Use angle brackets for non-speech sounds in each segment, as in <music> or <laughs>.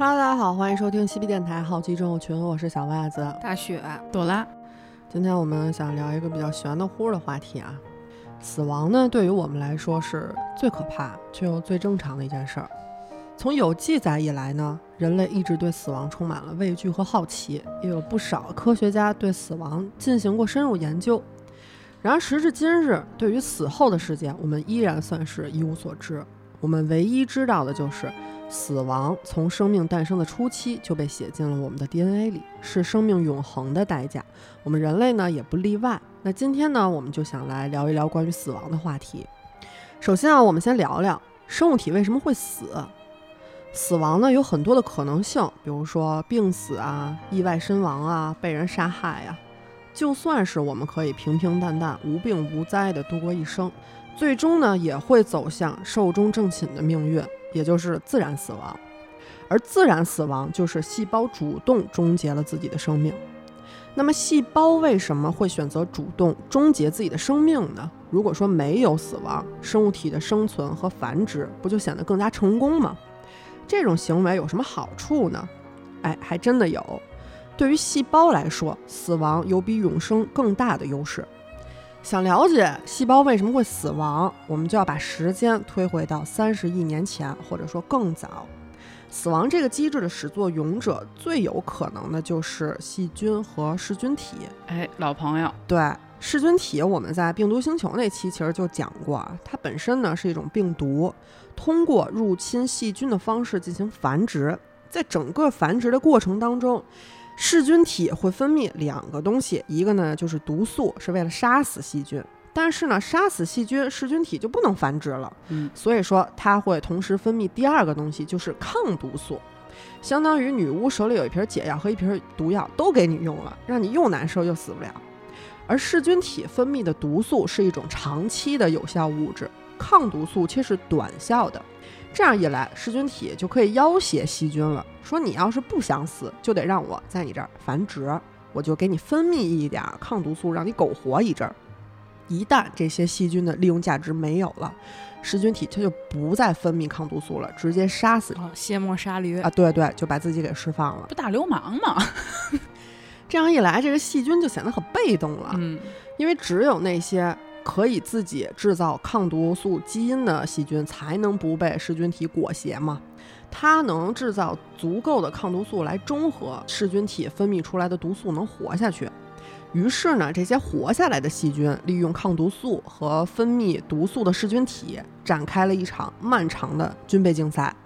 Hello，大家好，欢迎收听西皮电台好奇症候群，我是小袜子。大雪，朵拉，今天我们想聊一个比较玄的乎的话题啊，死亡呢，对于我们来说是最可怕却又最正常的一件事儿。从有记载以来呢，人类一直对死亡充满了畏惧和好奇，也有不少科学家对死亡进行过深入研究。然而时至今日，对于死后的世界，我们依然算是一无所知。我们唯一知道的就是，死亡从生命诞生的初期就被写进了我们的 DNA 里，是生命永恒的代价。我们人类呢也不例外。那今天呢，我们就想来聊一聊关于死亡的话题。首先啊，我们先聊聊生物体为什么会死。死亡呢有很多的可能性，比如说病死啊、意外身亡啊、被人杀害啊。就算是我们可以平平淡淡、无病无灾地度过一生，最终呢也会走向寿终正寝的命运，也就是自然死亡。而自然死亡就是细胞主动终结了自己的生命。那么，细胞为什么会选择主动终结自己的生命呢？如果说没有死亡，生物体的生存和繁殖不就显得更加成功吗？这种行为有什么好处呢？哎，还真的有。对于细胞来说，死亡有比永生更大的优势。想了解细胞为什么会死亡，我们就要把时间推回到三十亿年前，或者说更早。死亡这个机制的始作俑者，最有可能的就是细菌和噬菌体。哎，老朋友，对，噬菌体我们在病毒星球那期其实就讲过啊，它本身呢是一种病毒，通过入侵细菌的方式进行繁殖，在整个繁殖的过程当中。噬菌体会分泌两个东西，一个呢就是毒素，是为了杀死细菌。但是呢，杀死细菌，噬菌体就不能繁殖了。嗯，所以说它会同时分泌第二个东西，就是抗毒素，相当于女巫手里有一瓶解药和一瓶毒药都给你用了，让你又难受又死不了。而噬菌体分泌的毒素是一种长期的有效物质，抗毒素却是短效的。这样一来，噬菌体就可以要挟细菌了，说你要是不想死，就得让我在你这儿繁殖，我就给你分泌一点抗毒素，让你苟活一阵儿。一旦这些细菌的利用价值没有了，噬菌体它就不再分泌抗毒素了，直接杀死哦，卸磨杀驴啊！对对，就把自己给释放了，不大流氓吗？<laughs> 这样一来，这个细菌就显得很被动了，嗯，因为只有那些。可以自己制造抗毒素基因的细菌才能不被噬菌体裹挟吗？它能制造足够的抗毒素来中和噬菌体分泌出来的毒素，能活下去。于是呢，这些活下来的细菌利用抗毒素和分泌毒素的噬菌体，展开了一场漫长的军备竞赛。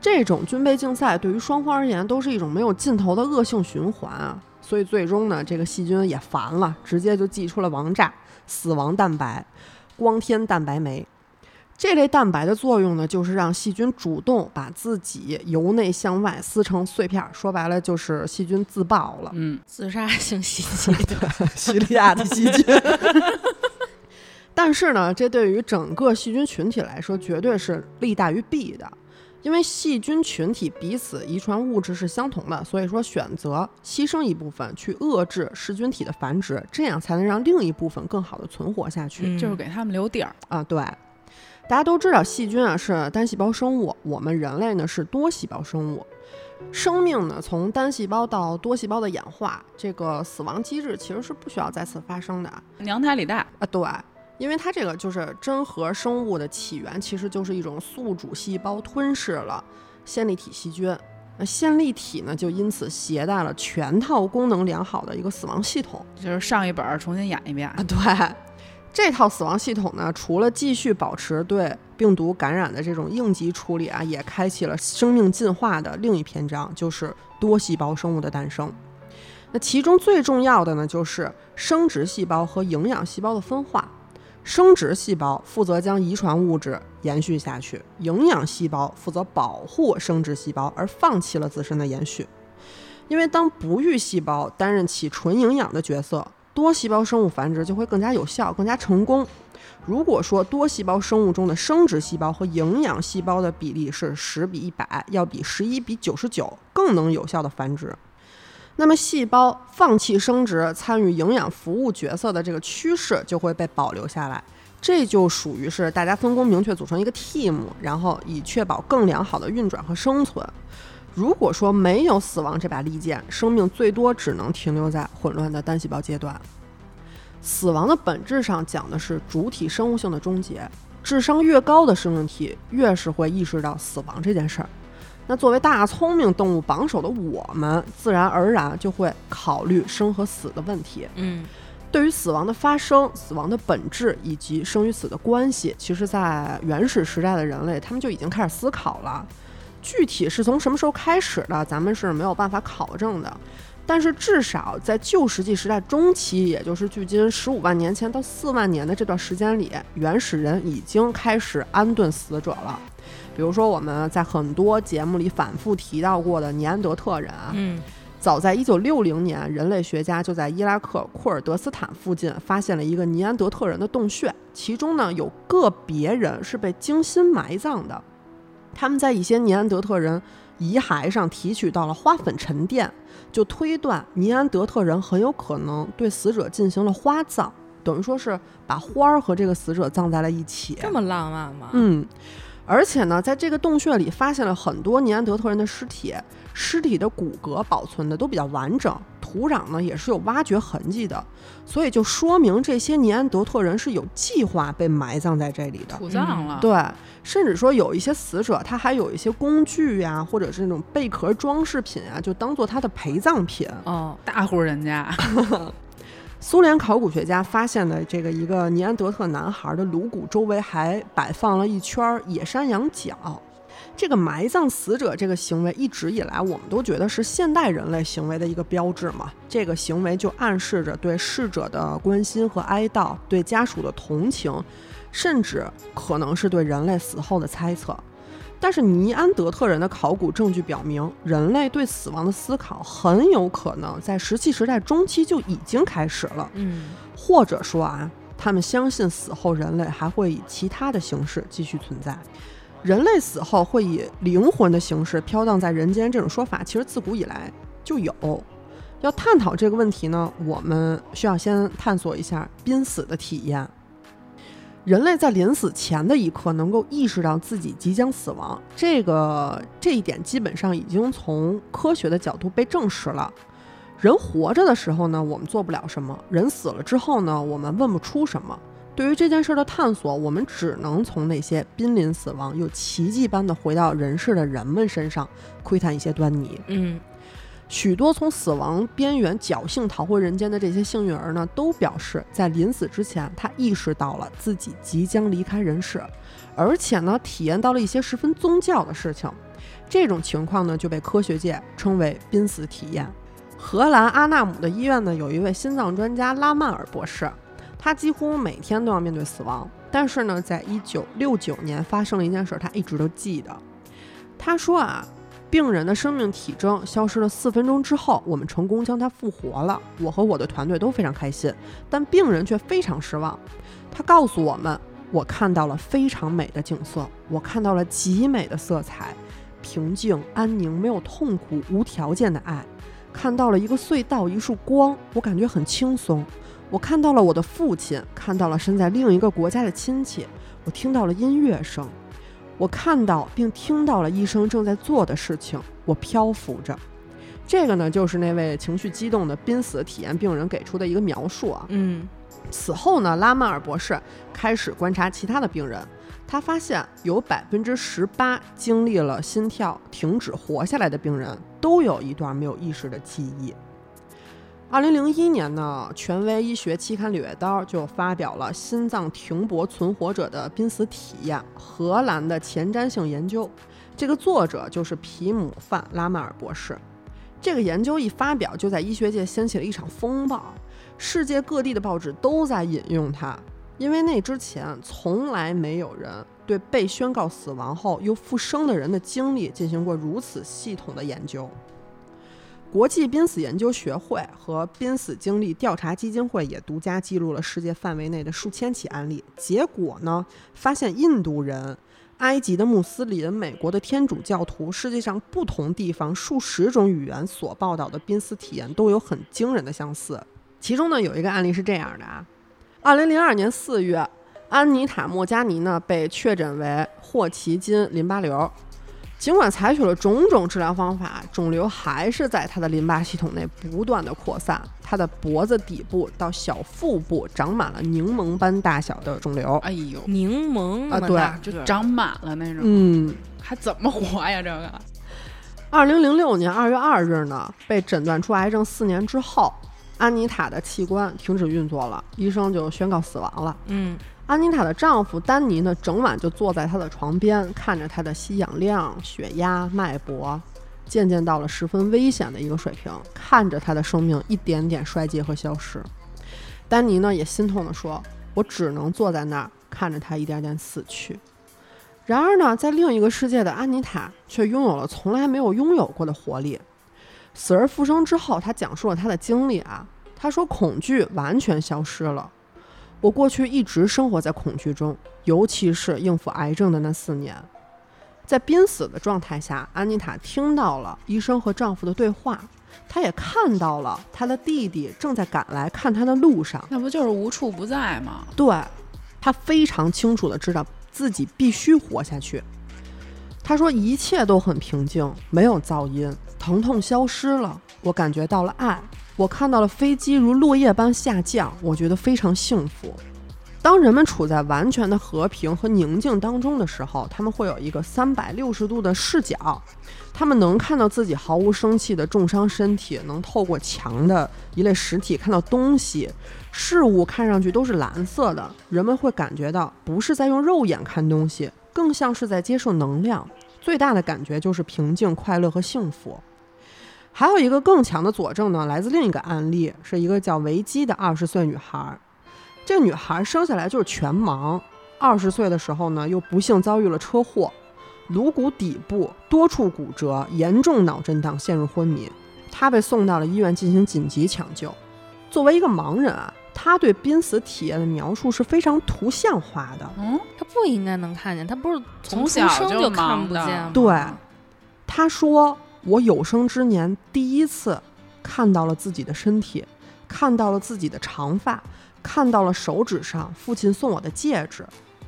这种军备竞赛对于双方而言都是一种没有尽头的恶性循环啊！所以最终呢，这个细菌也烦了，直接就寄出了王炸。死亡蛋白、光天蛋白酶这类蛋白的作用呢，就是让细菌主动把自己由内向外撕成碎片。说白了，就是细菌自爆了。嗯，自杀性袭击的叙利亚的细菌。<laughs> 但是呢，这对于整个细菌群体来说，绝对是利大于弊的。因为细菌群体彼此遗传物质是相同的，所以说选择牺牲一部分去遏制噬菌体的繁殖，这样才能让另一部分更好的存活下去，就是给他们留底儿啊。对，大家都知道细菌啊是单细胞生物，我们人类呢是多细胞生物。生命呢从单细胞到多细胞的演化，这个死亡机制其实是不需要再次发生的。娘胎里带啊，对。因为它这个就是真核生物的起源，其实就是一种宿主细胞吞噬了线粒体细菌，那线粒体呢就因此携带了全套功能良好的一个死亡系统，就是上一本重新演一遍啊。对，这套死亡系统呢，除了继续保持对病毒感染的这种应急处理啊，也开启了生命进化的另一篇章，就是多细胞生物的诞生。那其中最重要的呢，就是生殖细胞和营养细胞的分化。生殖细胞负责将遗传物质延续下去，营养细胞负责保护生殖细胞而放弃了自身的延续。因为当不育细胞担任起纯营养的角色，多细胞生物繁殖就会更加有效、更加成功。如果说多细胞生物中的生殖细胞和营养细胞的比例是十比一百，要比十一比九十九更能有效的繁殖。那么，细胞放弃生殖、参与营养服务角色的这个趋势就会被保留下来，这就属于是大家分工明确，组成一个 team，然后以确保更良好的运转和生存。如果说没有死亡这把利剑，生命最多只能停留在混乱的单细胞阶段。死亡的本质上讲的是主体生物性的终结。智商越高的生命体，越是会意识到死亡这件事儿。那作为大聪明动物榜首的我们，自然而然就会考虑生和死的问题。嗯对于死亡的发生、死亡的本质以及生与死的关系，其实，在原始时代的人类，他们就已经开始思考了。具体是从什么时候开始的，咱们是没有办法考证的。但是，至少在旧石器时代中期，也就是距今十五万年前到四万年的这段时间里，原始人已经开始安顿死者了。比如说，我们在很多节目里反复提到过的尼安德特人啊，嗯早在一九六零年，人类学家就在伊拉克库尔德斯坦附近发现了一个尼安德特人的洞穴，其中呢有个别人是被精心埋葬的。他们在一些尼安德特人遗骸上提取到了花粉沉淀，就推断尼安德特人很有可能对死者进行了花葬，等于说是把花儿和这个死者葬在了一起。这么浪漫吗？嗯，而且呢，在这个洞穴里发现了很多尼安德特人的尸体，尸体的骨骼保存的都比较完整，土壤呢也是有挖掘痕迹的，所以就说明这些尼安德特人是有计划被埋葬在这里的。土葬了，对，甚至说有一些死者，他还有一些工具呀、或者是那种贝壳装饰品啊，就当做他的陪葬品。哦，大户人家，<laughs> 苏联考古学家发现的这个一个尼安德特男孩的颅骨周围还摆放了一圈野山羊角。这个埋葬死者这个行为一直以来我们都觉得是现代人类行为的一个标志嘛。这个行为就暗示着对逝者的关心和哀悼，对家属的同情，甚至可能是对人类死后的猜测。但是尼安德特人的考古证据表明，人类对死亡的思考很有可能在石器时代中期就已经开始了。嗯或者说啊，他们相信死后人类还会以其他的形式继续存在。人类死后会以灵魂的形式飘荡在人间，这种说法其实自古以来就有。要探讨这个问题呢，我们需要先探索一下濒死的体验。人类在临死前的一刻能够意识到自己即将死亡，这个这一点基本上已经从科学的角度被证实了。人活着的时候呢，我们做不了什么；人死了之后呢，我们问不出什么。对于这件事的探索，我们只能从那些濒临死亡又奇迹般的回到人世的人们身上窥探一些端倪。嗯许多从死亡边缘侥幸逃回人间的这些幸运儿呢，都表示在临死之前，他意识到了自己即将离开人世，而且呢，体验到了一些十分宗教的事情。这种情况呢，就被科学界称为濒死体验。荷兰阿纳姆的医院呢，有一位心脏专家拉曼尔博士，他几乎每天都要面对死亡。但是呢，在一九六九年发生了一件事，他一直都记得。他说啊，病人的生命体征消失了四分钟之后，我们成功将他复活了。我和我的团队都非常开心，但病人却非常失望。他告诉我们，我看到了非常美的景色，我看到了极美的色彩，平静、安宁，没有痛苦，无条件的爱。看到了一个隧道，一束光，我感觉很轻松。我看到了我的父亲，看到了身在另一个国家的亲戚，我听到了音乐声，我看到并听到了医生正在做的事情，我漂浮着。这个呢，就是那位情绪激动的濒死体验病人给出的一个描述啊。嗯此后呢，拉曼尔博士开始观察其他的病人，他发现有百分之十八经历了心跳停止活下来的病人，都有一段没有意识的记忆。二零零一年呢，权威医学期刊《柳叶刀》就发表了心脏停泊存活者的濒死体验荷兰的前瞻性研究。这个作者就是皮姆范拉曼尔博士。这个研究一发表，就在医学界掀起了一场风暴。世界各地的报纸都在引用它，因为那之前从来没有人对被宣告死亡后又复生的人的经历进行过如此系统的研究。国际濒死研究学会和濒死经历调查基金会也独家记录了世界范围内的数千起案例。结果呢，发现印度人、埃及的穆斯林、美国的天主教徒，世界上不同地方数十种语言所报道的濒死体验都有很惊人的相似。其中呢，有一个案例是这样的啊，二零零二年四月，安妮塔·莫加尼呢被确诊为霍奇金淋巴瘤。尽管采取了种种治疗方法，肿瘤还是在他的淋巴系统内不断的扩散。他的脖子底部到小腹部长满了柠檬般大小的肿瘤。哎呦，柠檬啊对就长满了那种，嗯，还怎么活呀？这个二零零六年二月二日呢，被诊断出癌症四年之后，安妮塔的器官停止运作了，医生就宣告死亡了。嗯，安妮塔的丈夫丹尼呢，整晚就坐在她的床边，看着她的吸氧量、血压、脉搏，渐渐到了十分危险的一个水平，看着她的生命一点点衰竭和消失。丹尼呢，也心痛地说：“我只能坐在那儿，看着她一点点死去。”然而呢，在另一个世界的安妮塔却拥有了从来没有拥有过的活力。死而复生之后，她讲述了她的经历啊，她说恐惧完全消失了。我过去一直生活在恐惧中，尤其是应付癌症的那四年。在濒死的状态下，安妮塔听到了医生和丈夫的对话，她也看到了她的弟弟正在赶来看她的路上。那不就是无处不在吗？对，她非常清楚的知道自己必须活下去。她说一切都很平静，没有噪音，疼痛消失了，我感觉到了爱，我看到了飞机如落叶般下降，我觉得非常幸福。当人们处在完全的和平和宁静当中的时候，他们会有一个三百六十度的视角，他们能看到自己毫无生气的重伤身体，能透过墙的一类实体看到东西，事物看上去都是蓝色的，人们会感觉到不是在用肉眼看东西，更像是在接受能量。最大的感觉就是平静、快乐和幸福。还有一个更强的佐证呢，来自另一个案例，是一个叫维基的二十岁女孩。这个女孩生下来就是全盲，二十岁的时候呢，又不幸遭遇了车祸，颅骨底部多处骨折，严重脑震荡，陷入昏迷。她被送到了医院进行紧急抢救。作为一个盲人啊，她对濒死体验的描述是非常图像化的。嗯，她不应该能看见，她不是从小就生就看不见吗？对她说：“我有生之年第一次看到了自己的身体，看到了自己的长发，看到了手指上父亲送我的戒指。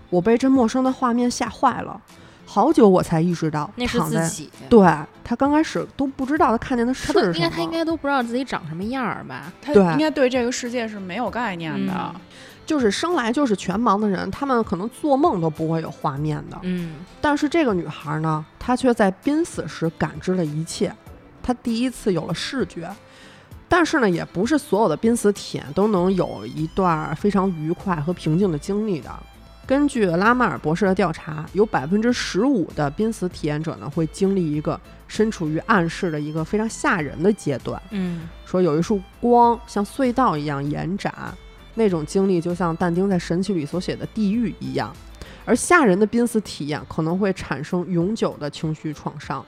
我被这陌生的画面吓坏了，好久我才意识到那是躺在自己。对他刚开始都不知道他看见的是什么。应该，他应该都不知道自己长什么样儿吧？他应该对这个世界是没有概念的。嗯就是生来就是全盲的人，他们可能做梦都不会有画面的。嗯，但是这个女孩呢，她却在濒死时感知了一切，她第一次有了视觉。但是呢，也不是所有的濒死体验都能有一段非常愉快和平静的经历的。根据拉马尔博士的调查，有百分之十五的濒死体验者呢会经历一个身处于暗室的一个非常吓人的阶段。嗯，说有一束光像隧道一样延展，那种经历就像但丁在《神奇》里所写的地狱一样。而吓人的濒死体验可能会产生永久的情绪创伤，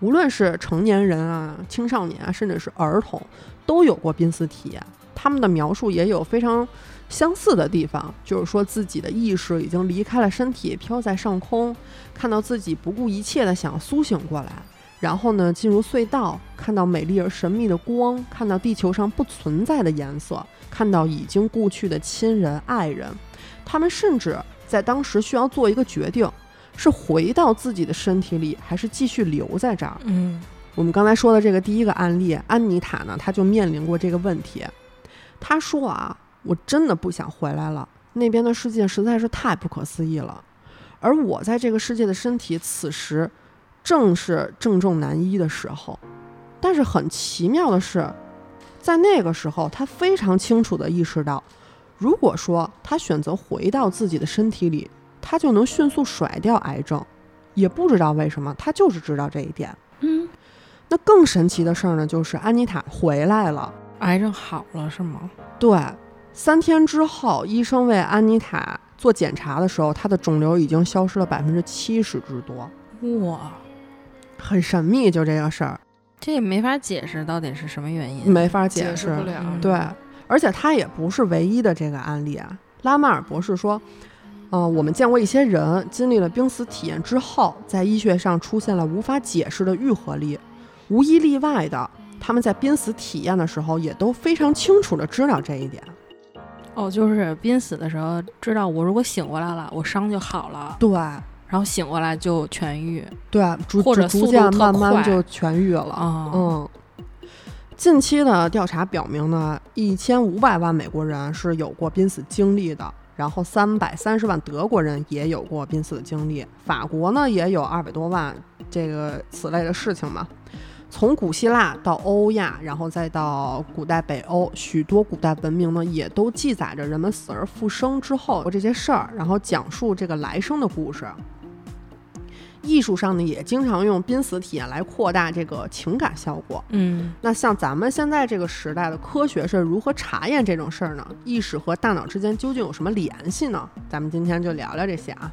无论是成年人啊、青少年啊，甚至是儿童，都有过濒死体验。他们的描述也有非常相似的地方，就是说自己的意识已经离开了身体，飘在上空，看到自己不顾一切的想要苏醒过来，然后呢，进入隧道，看到美丽而神秘的光，看到地球上不存在的颜色，看到已经故去的亲人、爱人。他们甚至在当时需要做一个决定：是回到自己的身体里，还是继续留在这儿？嗯，我们刚才说的这个第一个案例，安妮塔呢，她就面临过这个问题。她说啊，我真的不想回来了，那边的世界实在是太不可思议了。而我在这个世界的身体，此时正是正中难医的时候。但是很奇妙的是，在那个时候，他非常清楚地意识到，如果说他选择回到自己的身体里，他就能迅速甩掉癌症。也不知道为什么，他就是知道这一点。嗯，那更神奇的事儿呢，就是安妮塔回来了。癌症好了是吗？对，三天之后，医生为安妮塔做检查的时候，她的肿瘤已经消失了百分之七十之多，哇，很神秘。就这个事儿，这也没法解释到底是什么原因。没法解释释不了。嗯对，而且他也不是唯一的这个案例啊。拉马尔博士说，嗯、我们见过一些人经历了濒死体验之后，在医学上出现了无法解释的愈合力，无一例外的，他们在濒死体验的时候也都非常清楚的知道这一点。哦，就是濒死的时候知道，我如果醒过来了，我伤就好了。对，然后醒过来就痊愈对，逐或者逐渐慢慢就痊愈了。啊。嗯，近期的调查表明呢，一千五百万美国人是有过濒死经历的，然后三百三十万德国人也有过濒死的经历，法国呢也有二百多万这个此类的事情嘛。从古希腊到欧亚，然后再到古代北欧，许多古代文明呢，也都记载着人们死而复生之后这些事儿，然后讲述这个来生的故事。艺术上呢，也经常用濒死体验来扩大这个情感效果。嗯那像咱们现在这个时代的科学是如何查验这种事儿呢？意识和大脑之间究竟有什么联系呢？咱们今天就聊聊这些啊。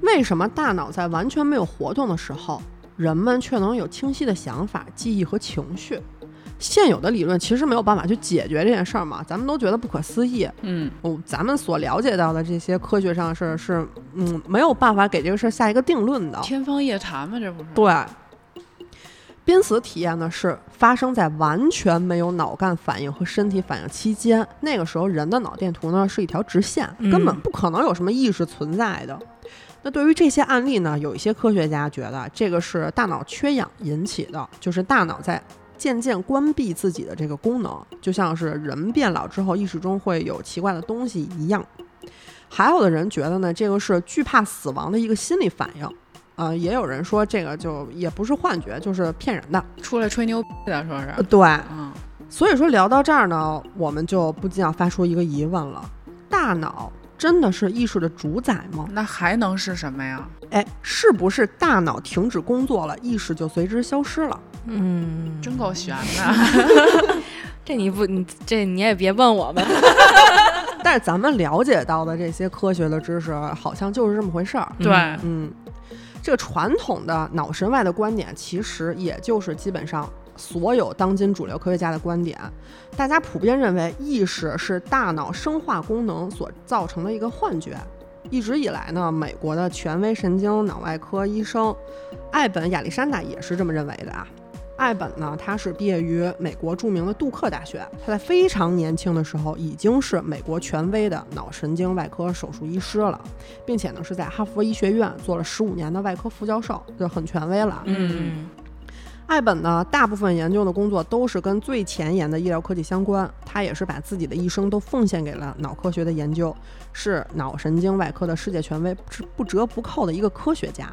为什么大脑在完全没有活动的时候，人们却能有清晰的想法、记忆和情绪？现有的理论其实没有办法去解决这件事儿嘛，咱们都觉得不可思议。嗯，哦，咱们所了解到的这些科学上的事儿是，嗯，没有办法给这个事儿下一个定论的。天方夜谭嘛，这不是？对，濒死体验呢是发生在完全没有脑干反应和身体反应期间，那个时候人的脑电图呢是一条直线，根本嗯不可能有什么意识存在的。那对于这些案例呢，有一些科学家觉得这个是大脑缺氧引起的，就是大脑在渐渐关闭自己的这个功能，就像是人变老之后意识中会有奇怪的东西一样。还有的人觉得呢，这个是惧怕死亡的一个心理反应。呃，也有人说这个就也不是幻觉，就是骗人的。出来吹牛逼的，说是呃，。对，嗯，所以说聊到这儿呢，我们就不禁要发出一个疑问了：大脑真的是意识的主宰吗？那还能是什么呀？哎，是不是大脑停止工作了，意识就随之消失了？嗯，真够悬的。<laughs> 这你不你这你也别问我们。<laughs> 但是咱们了解到的这些科学的知识，好像就是这么回事儿。对，嗯，这个传统的脑神外的观点，其实也就是基本上所有当今主流科学家的观点。大家普遍认为，意识是大脑生化功能所造成的一个幻觉。一直以来呢，美国的权威神经脑外科医生艾本亚历山大也是这么认为的啊。艾本呢，他是毕业于美国著名的杜克大学，他在非常年轻的时候已经是美国权威的脑神经外科手术医师了。并且呢是在哈佛医学院做了十五年的外科副教授，就很权威了。嗯艾本呢，大部分研究的工作都是跟最前沿的医疗科技相关，他也是把自己的一生都奉献给了脑科学的研究，是脑神经外科的世界权威，是不折不扣的一个科学家。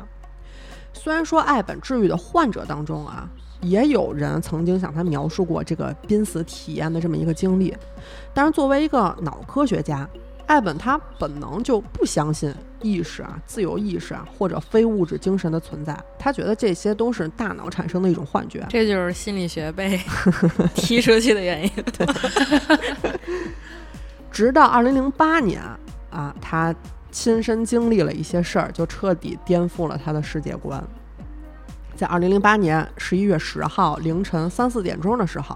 虽然说艾本治愈的患者当中啊，也有人曾经向他描述过这个濒死体验的这么一个经历，但是作为一个脑科学家，艾本他本能就不相信意识啊、自由意识啊或者非物质精神的存在，他觉得这些都是大脑产生的一种幻觉。这就是心理学被踢出去的原因。<laughs> 直到二零零八年啊，他亲身经历了一些事儿，就彻底颠覆了他的世界观。在二零零八年十一月十号凌晨三四点钟的时候，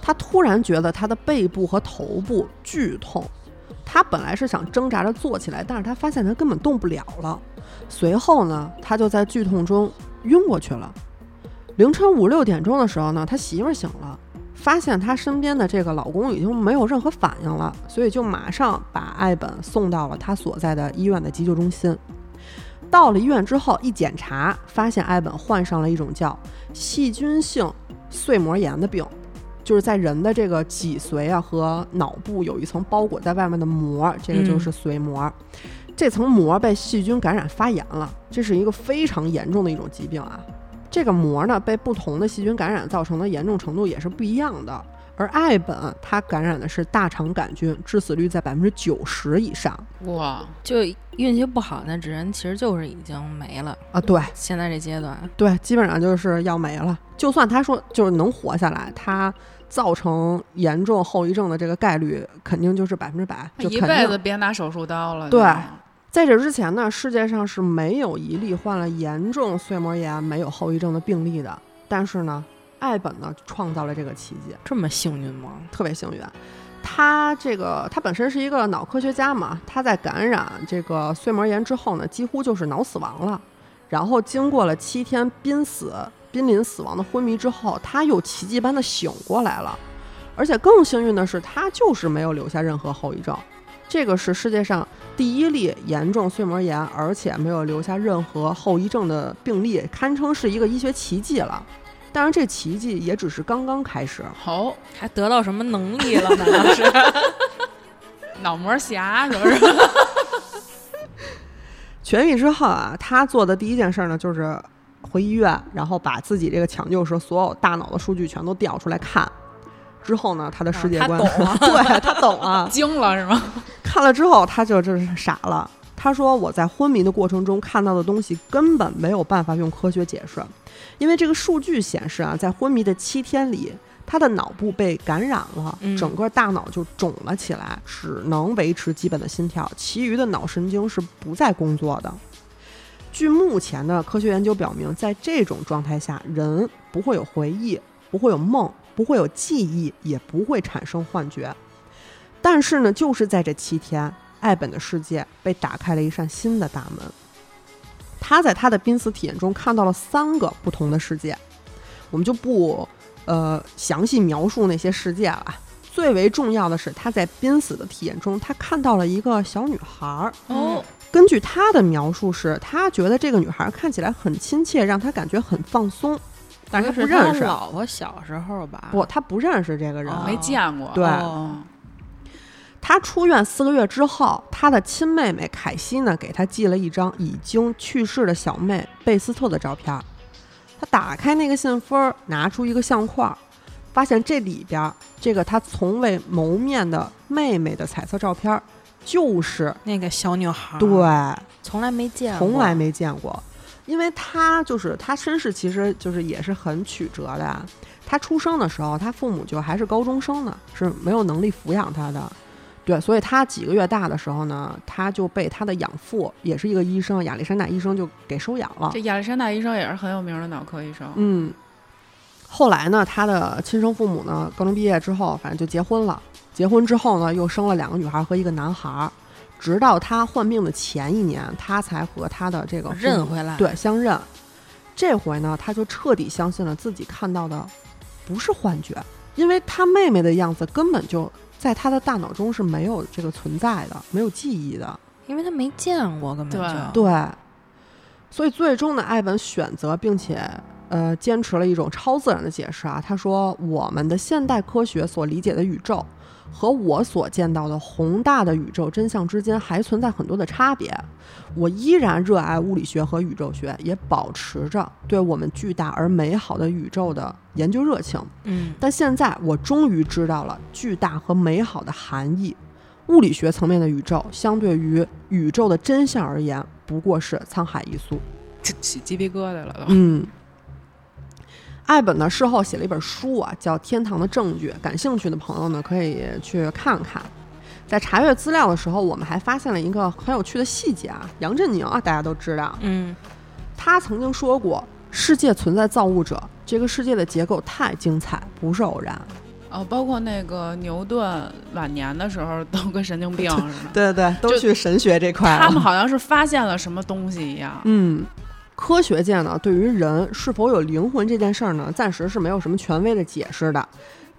他突然觉得他的背部和头部剧痛。他本来是想挣扎着坐起来，但是他发现他根本动不了了。随后呢，他就在剧痛中晕过去了。凌晨五六点钟的时候呢，他媳妇醒了，发现她身边的这个老公已经没有任何反应了，所以就马上把艾本送到了他所在的医院的急救中心。到了医院之后，一检查，发现艾本患上了一种叫细菌性碎膜炎的病，就是在人的这个脊髓啊和脑部有一层包裹在外面的膜，这个就是髓膜。这层膜被细菌感染发炎了，这是一个非常严重的一种疾病啊。这个膜呢，被不同的细菌感染造成的严重程度也是不一样的。而艾本它感染的是大肠杆菌，致死率在百分之九十以上哇，就运气不好那人其实就是已经没了。啊！对现在这阶段，对，基本上就是要没了。就算他说就是能活下来，他造成严重后遗症的这个概率肯定就是百分之百，就一肯定辈子别拿手术刀了。对在这之前呢，世界上是没有一例患了严重碎膜炎没有后遗症的病例的。但是呢，艾本呢创造了这个奇迹，这么幸运吗？特别幸运。他这个他本身是一个脑科学家嘛，他在感染这个碎膜炎之后呢，几乎就是脑死亡了。然后经过了七天濒死、濒临死亡的昏迷之后，他又奇迹般的醒过来了。而且更幸运的是，他就是没有留下任何后遗症。这个是世界上第一例严重碎膜炎，而且没有留下任何后遗症的病例，堪称是一个医学奇迹了。当然，这奇迹也只是刚刚开始。好，还得到什么能力了呢？<laughs> 老师，脑膜侠是不是？<laughs> 痊愈之后啊，他做的第一件事呢，就是回医院，然后把自己这个抢救时所有大脑的数据全都调出来看。之后呢，他的世界观，啊他懂了 <laughs> 对他懂了。惊了是吗？看了之后，他就真是傻了。他说：“我在昏迷的过程中看到的东西根本没有办法用科学解释，因为这个数据显示啊，在昏迷的七天里，他的脑部被感染了，嗯整个大脑就肿了起来，只能维持基本的心跳，其余的脑神经是不再工作的。据目前的科学研究表明，在这种状态下，人不会有回忆，不会有梦，不会有记忆，也不会产生幻觉。但是呢，就是在这七天，艾本的世界被打开了一扇新的大门。他在他的濒死体验中看到了三个不同的世界，我们就不呃详细描述那些世界了。最为重要的是，他在濒死的体验中，他看到了一个小女孩儿。哦，根据他的描述是，他觉得这个女孩看起来很亲切，让他感觉很放松，但是他不认识。他老婆小时候吧？不，他不认识这个人。哦没见过。对哦他出院四个月之后，他的亲妹妹凯西呢，给他寄了一张已经去世的小妹贝斯特的照片儿。他打开那个信封儿，拿出一个相框，发现这里边儿这个他从未谋面的妹妹的彩色照片儿，就是那个小女孩，对，，从来没见过，从来没见过。因为他就是他身世其实就是也是很曲折的啊。他出生的时候，他父母就还是高中生呢，是没有能力抚养他的。对，所以他几个月大的时候呢，他就被他的养父，也是一个医生，亚历山大医生就给收养了这。亚历山大医生也是很有名的脑科医生。嗯，后来呢，他的亲生父母呢，高中毕业之后，反正就结婚了。结婚之后呢，又生了两个女孩和一个男孩。直到他患病的前一年，他才和他的这个认回来，，对，相认。这回呢，他就彻底相信了自己看到的不是幻觉，因为他妹妹的样子根本就在他的大脑中是没有这个存在的，没有记忆的。因为他没见过，根本就对对，所以最终呢，艾文选择并且呃坚持了一种超自然的解释啊。他说，我们的现代科学所理解的宇宙。和我所见到的宏大的宇宙真相之间还存在很多的差别。我依然热爱物理学和宇宙学，也保持着对我们巨大而美好的宇宙的研究热情。嗯，但现在我终于知道了巨大和美好的含义。物理学层面的宇宙，相对于宇宙的真相而言，不过是沧海一粟。这起鸡皮疙瘩了都。嗯，艾本呢事后写了一本书啊，叫《天堂的证据》，感兴趣的朋友呢可以去看看。在查阅资料的时候，我们还发现了一个很有趣的细节啊，杨振宁啊，大家都知道，嗯，他曾经说过：“世界存在造物者，这个世界的结构太精彩，不是偶然。哦，包括那个牛顿晚年的时候都跟神经病似”的。对对对，都去神学这块他们好像是发现了什么东西一样。嗯，科学界呢，对于人是否有灵魂这件事儿呢，暂时是没有什么权威的解释的。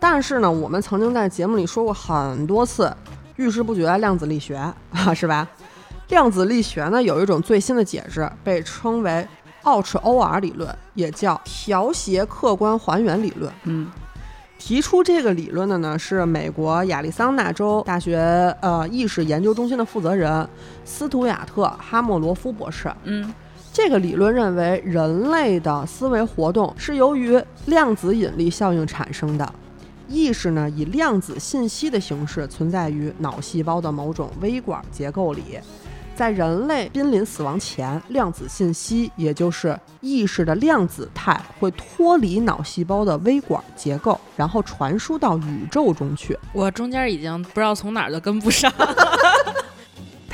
但是呢，我们曾经在节目里说过很多次，遇事不决量子力学啊，是吧？<laughs> 量子力学呢有一种最新的解释，被称为奥赤欧尔理论，也叫调谐客观还原理论。嗯，提出这个理论的呢是美国亚利桑那州大学呃意识研究中心的负责人斯图亚特·哈莫罗夫博士。嗯，这个理论认为，人类的思维活动是由于量子引力效应产生的。意识呢，以量子信息的形式存在于脑细胞的某种微管结构里。在人类濒临死亡前，量子信息，也就是意识的量子态，会脱离脑细胞的微管结构，然后传输到宇宙中去。我中间已经不知道从哪儿就跟不上。<laughs>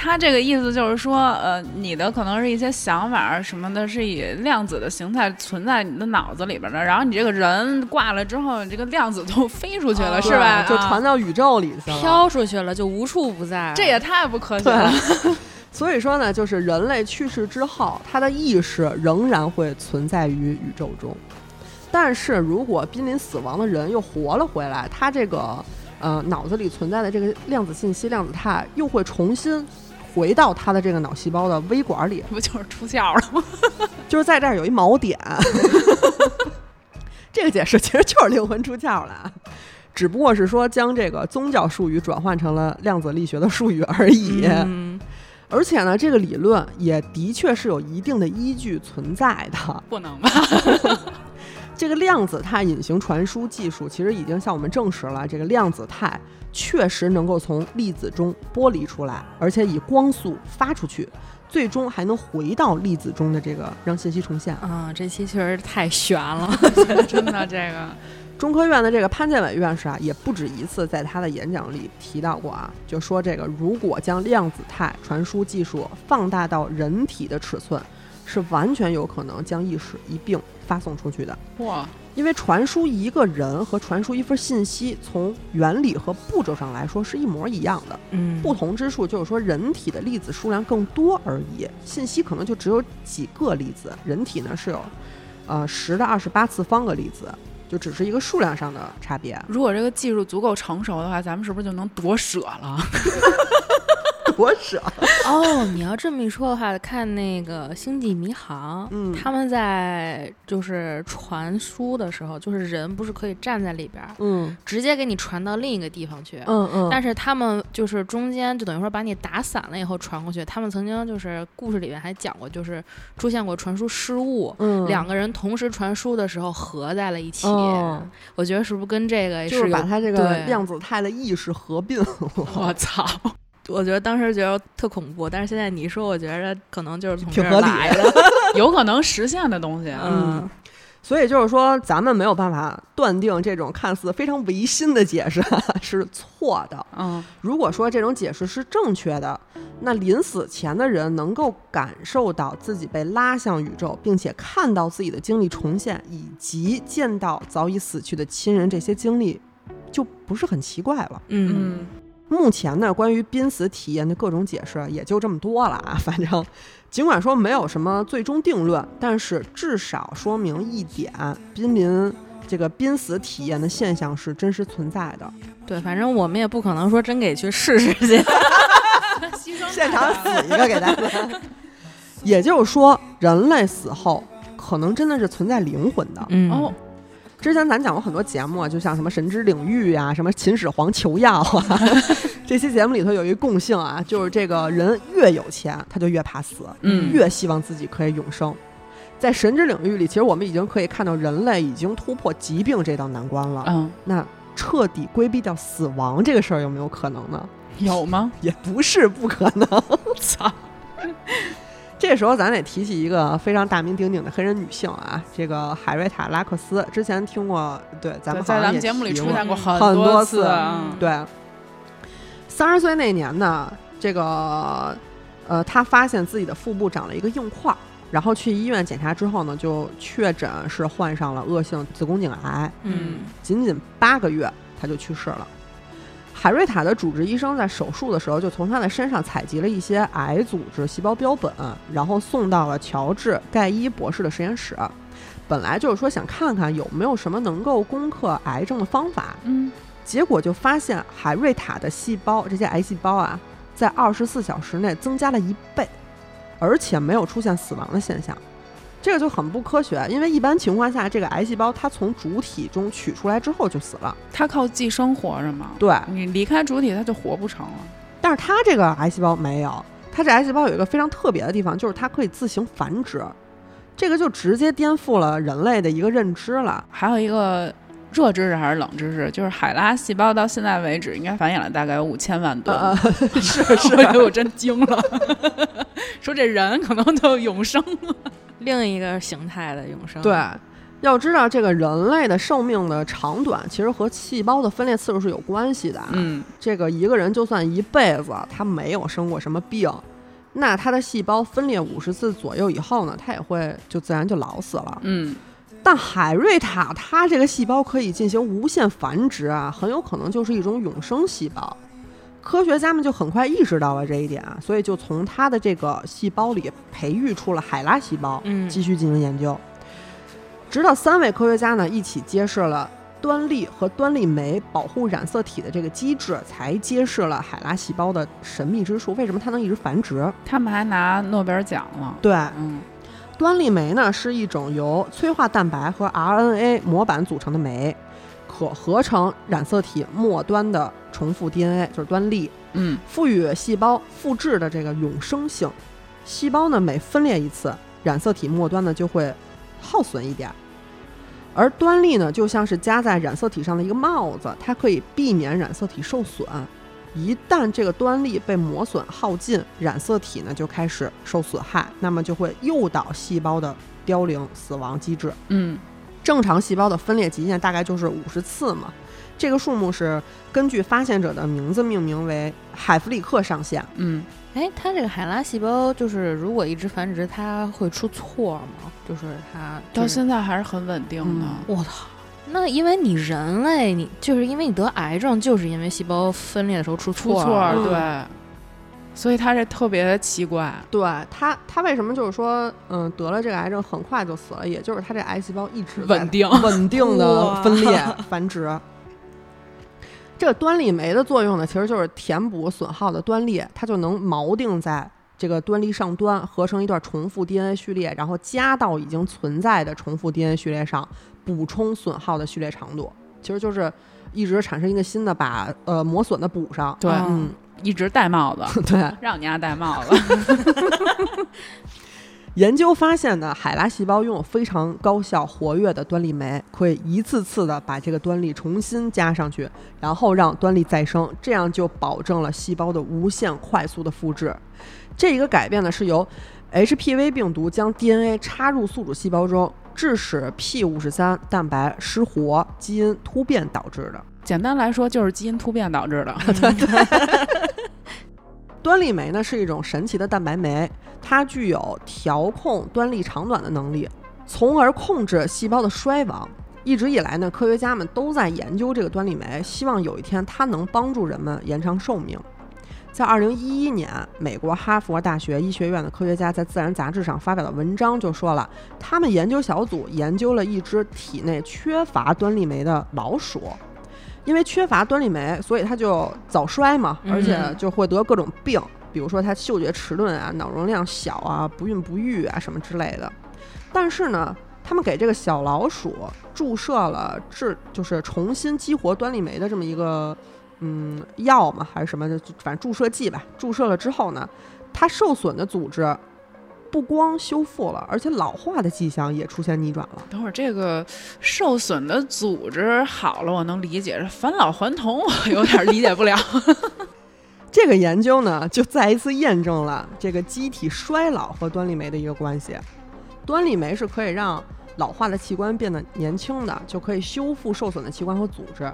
他这个意思就是说，呃，你的可能是一些想法什么的，是以量子的形态存在你的脑子里边的，然后你这个人挂了之后，你这个量子就飞出去了，哦是吧？就传啊到宇宙里去了。飘出去了就无处不在，这也太不科学了。<laughs> 所以说呢，就是人类去世之后，他的意识仍然会存在于宇宙中。但是如果濒临死亡的人又活了回来，他这个呃脑子里存在的这个量子信息、量子态又会重新回到他的这个脑细胞的微管里，<laughs> 不就是出窍了吗？<laughs> 就是在这儿有一锚点。<laughs> 这个解释其实就是灵魂出窍了啊，只不过是说将这个宗教术语转换成了量子力学的术语而已。嗯，而且呢，这个理论也的确是有一定的依据存在的。不能吧？这个量子态隐形传输技术其实已经向我们证实了，这个量子态确实能够从粒子中剥离出来，而且以光速发出去，最终还能回到粒子中的这个让信息重现。啊，这期确实太悬了。<laughs> 真的这个，中科院的这个潘建伟院士啊，也不止一次在他的演讲里提到过啊，就说这个如果将量子态传输技术放大到人体的尺寸，是完全有可能将意识一并发送出去的。哇，因为传输一个人和传输一份信息，从原理和步骤上来说是一模一样的，嗯，不同之处就是说人体的粒子数量更多而已，信息可能就只有几个粒子，人体呢是有，呃十的二十八次方个粒子，就只是一个数量上的差别。如果这个技术足够成熟的话，咱们是不是就能夺舍了？<laughs> 多舍，哦，你要这么一说的话，看那个《星际迷航》，嗯他们在就是传输的时候，就是人不是可以站在里边儿，嗯直接给你传到另一个地方去。嗯嗯，但是他们就是中间就等于说把你打散了以后传过去，他们曾经就是故事里面还讲过，就是出现过传输失误，嗯两个人同时传输的时候合在了一起。哦我觉得是不是跟这个就是把他这个量子态的意识合并了。<laughs> 我操！我觉得当时觉得特恐怖，但是现在你一说，我觉得可能就是从这来 <laughs> 的。<laughs> 有可能实现的东西，啊嗯，所以就是说，咱们没有办法断定这种看似非常违心的解释 <laughs> 是错的。嗯，如果说这种解释是正确的，那临死前的人能够感受到自己被拉向宇宙，并且看到自己的经历重现，以及见到早已死去的亲人这些经历，就不是很奇怪了。嗯嗯，目前呢，关于濒死体验的各种解释也就这么多了啊。<laughs> 反正，尽管说没有什么最终定论，但是至少说明一点，濒临这个濒死体验的现象是真实存在的。对，反正我们也不可能说真给去试试去。<laughs> 现场死一个给大家。<laughs> 也就是说，人类死后可能真的是存在灵魂的。嗯哦，之前咱讲过很多节目啊，就像什么《神之领域》啊，什么《秦始皇求药》啊，<laughs> 这期节目里头有一共性啊，就是这个人越有钱，他就越怕死，嗯越希望自己可以永生。在神之领域里，其实我们已经可以看到人类已经突破疾病这道难关了。嗯，那彻底规避掉死亡这个事儿有没有可能呢？有吗？<laughs> 也不是不可能。<laughs> 操！这时候咱得提起一个非常大名鼎鼎的黑人女性啊，这个海瑞塔拉克斯。之前听过，对咱们好在咱们像节目里出现过很很多次，对，三十岁那年呢，这个呃，她发现自己的腹部长了一个硬块儿，然后去医院检查之后呢，就确诊是患上了恶性子宫颈癌，嗯仅仅八个月她就去世了。海瑞塔的主治医生在手术的时候，就从他的身上采集了一些癌组织细胞标本，然后送到了乔治·盖伊博士的实验室。本来就是说想看看有没有什么能够攻克癌症的方法，嗯，结果就发现海瑞塔的细胞，这些癌细胞啊，在二十四小时内增加了一倍，而且没有出现死亡的现象。这个就很不科学，因为一般情况下，这个癌细胞它从主体中取出来之后就死了。它靠寄生活着吗？对，你离开主体，它就活不成了。但是它这个癌细胞没有，它这癌细胞有一个非常特别的地方，就是它可以自行繁殖，这个就直接颠覆了人类的一个认知了。还有一个热知识还是冷知识，就是海拉细胞到现在为止应该繁衍了大概有五千万吨。呃，是是，是，<laughs> 我真惊了，<laughs> 说这人可能就永生了。另一个形态的永生。对，要知道这个人类的寿命的长短，其实和细胞的分裂次数是有关系的啊。嗯，这个一个人就算一辈子他没有生过什么病，那他的细胞分裂五十次左右以后呢，他也会就自然就老死了。嗯，但海瑞塔它这个细胞可以进行无限繁殖啊，很有可能就是一种永生细胞。科学家们就很快意识到了这一点啊，所以就从它的这个细胞里培育出了海拉细胞，嗯继续进行研究。直到三位科学家呢一起揭示了端粒和端粒酶保护染色体的这个机制，才揭示了海拉细胞的神秘之处。为什么它能一直繁殖？他们还拿诺贝尔奖了。对，嗯端粒酶呢是一种由催化蛋白和 RNA 模板组成的酶，可合成染色体末端的重复 DNA，就是端粒，嗯赋予细胞复制的这个永生性。细胞呢每分裂一次，染色体末端呢就会耗损一点儿。而端粒呢，就像是加在染色体上的一个帽子，它可以避免染色体受损。一旦这个端粒被磨损耗尽，染色体呢就开始受损害，那么就会诱导细胞的凋零、死亡机制。嗯正常细胞的分裂极限大概就是五十次嘛，这个数目是根据发现者的名字命名为海弗里克上限。嗯，哎，它这个海拉细胞就是如果一直繁殖，它会出错吗？就是它就是到现在还是很稳定的。嗯我操！那因为你人类，你就是因为你得癌症，就是因为细胞分裂的时候出错儿出错儿，嗯对，所以他这特别的奇怪。对他，他为什么就是说，嗯，得了这个癌症很快就死了，也就是他这癌细胞一直在稳定稳定的 <laughs> 分裂繁殖。这个端粒酶的作用呢，其实就是填补损耗的端粒，它就能锚定在这个端粒上端，合成一段重复 DNA 序列，然后加到已经存在的重复 DNA 序列上，补充损耗的序列长度。其实就是一直产生一个新的，把呃磨损的补上。对，嗯，一直戴帽子，<laughs> 对。让你丫戴帽子。研究发现呢，海拉细胞拥有非常高效活跃的端粒酶，可以一次次的把这个端粒重新加上去，然后让端粒再生，这样就保证了细胞的无限快速的复制。这一个改变呢，是由 HPV 病毒将 DNA 插入宿主细胞中，致使 P 五十三蛋白失活、基因突变导致的。简单来说，就是基因突变导致的。<laughs> <laughs> 端粒酶呢是一种神奇的蛋白酶，它具有调控端粒长短的能力，从而控制细胞的衰亡。一直以来呢，科学家们都在研究这个端粒酶，希望有一天它能帮助人们延长寿命。在二零一一年，美国哈佛大学医学院的科学家在《自然》杂志上发表的文章就说了，他们研究小组研究了一只体内缺乏端粒酶的老鼠。因为缺乏端粒酶，所以它就早衰嘛，而且嗯就会得各种病，比如说它嗅觉迟钝啊、脑容量小啊、不孕不育啊什么之类的。但是呢，他们给这个小老鼠注射了治，就是重新激活端粒酶的这么一个嗯药嘛，还是什么的，就反正注射剂吧。注射了之后呢，它受损的组织不光修复了，而且老化的迹象也出现逆转了。等会儿这个受损的组织好了，我能理解；返老还童，我有点理解不了。<laughs> 这个研究呢，就再一次验证了这个机体衰老和端粒酶的一个关系。端粒酶是可以让老化的器官变得年轻的，就可以修复受损的器官和组织。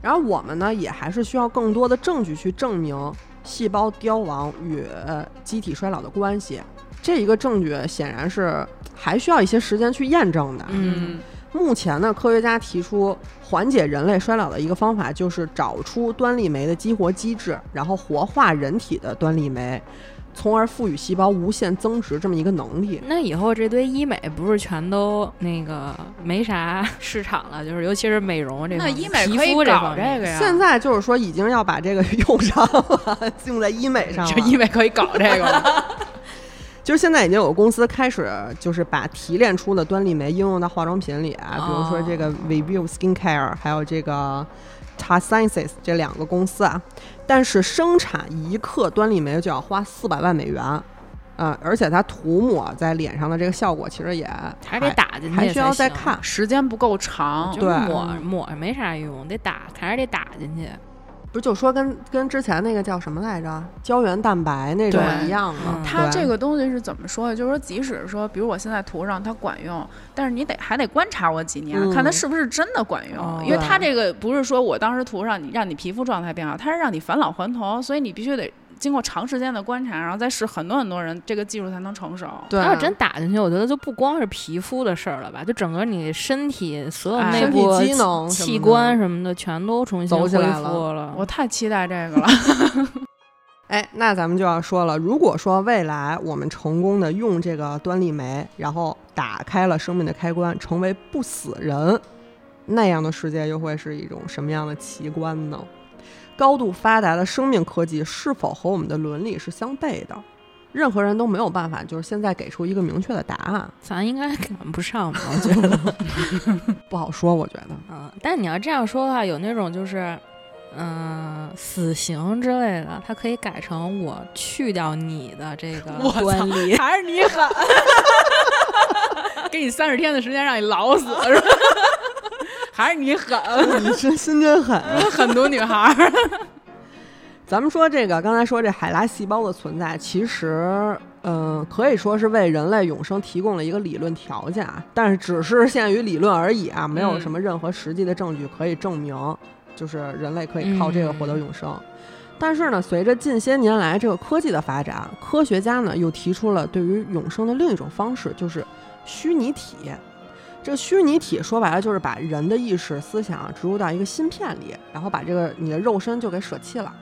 然后我们呢，也还是需要更多的证据去证明细胞凋亡与呃机体衰老的关系。这一个证据显然是还需要一些时间去验证的。嗯，目前呢，科学家提出缓解人类衰老的一个方法，就是找出端粒酶的激活机制，然后活化人体的端粒酶，从而赋予细胞无限增值这么一个能力。那以后这堆医美不是全都那个没啥市场了？就是尤其是美容这那方面医美皮可以搞肤这方面这个呀？现在就是说，已经要把这个 <laughs> 用上了，用在医美上了。这医美可以搞这个了。就是现在已经有公司开始，就是把提炼出的端粒酶应用到化妆品里啊，比如说这个哦 Review Skincare，还有这个 Ta Sciences 这两个公司啊。但是生产一克端粒酶就要花四百万美元，啊、而且它涂抹在脸上的这个效果其实也还是得打进去，还需要再看。时间不够长就，对抹抹没啥用，得打，还是得打进去。不是就说跟跟之前那个叫什么来着胶原蛋白那种一样吗？嗯它这个东西是怎么说的？就是说，即使说，比如我现在涂上它管用，但是你得还得观察我几年，嗯看它是不是真的管用。哦因为它这个不是说我当时涂上你让你皮肤状态变好，它是让你返老还童，所以你必须得经过长时间的观察，然后再试很多很多人，这个技术才能成熟。对啊，要是真打进去，我觉得就不光是皮肤的事儿了吧，就整个你身体所有哎内部机能器官什么的全都重新走恢复起来了了。我太期待这个了。<laughs> 哎，那咱们就要说了，如果说未来我们成功的用这个端粒酶，然后打开了生命的开关，成为不死人，那样的世界又会是一种什么样的奇观呢？高度发达的生命科技是否和我们的伦理是相悖的？任何人都没有办法，就是现在给出一个明确的答案，咱应该赶不上吧？<laughs> 我觉得，不好说。我觉得，嗯，但你要这样说的话，有那种就是，嗯、死刑之类的，它可以改成我去掉你的这个 <laughs> 我操端倪。还是你狠，<laughs> 给你三十天的时间让你老死是吧？还是你狠，<laughs> 你真心真狠。狠毒女孩儿。<laughs> 咱们说这个，刚才说这海拉细胞的存在，其实，嗯、可以说是为人类永生提供了一个理论条件啊，但是只是限于理论而已啊，没有嗯什么任何实际的证据可以证明，就是人类可以靠这个获得永生。但是呢，随着近些年来这个科技的发展，科学家呢又提出了对于永生的另一种方式，就是虚拟体。这个虚拟体说白了就是把人的意识、思想植入到一个芯片里，然后把这个你的肉身就给舍弃了。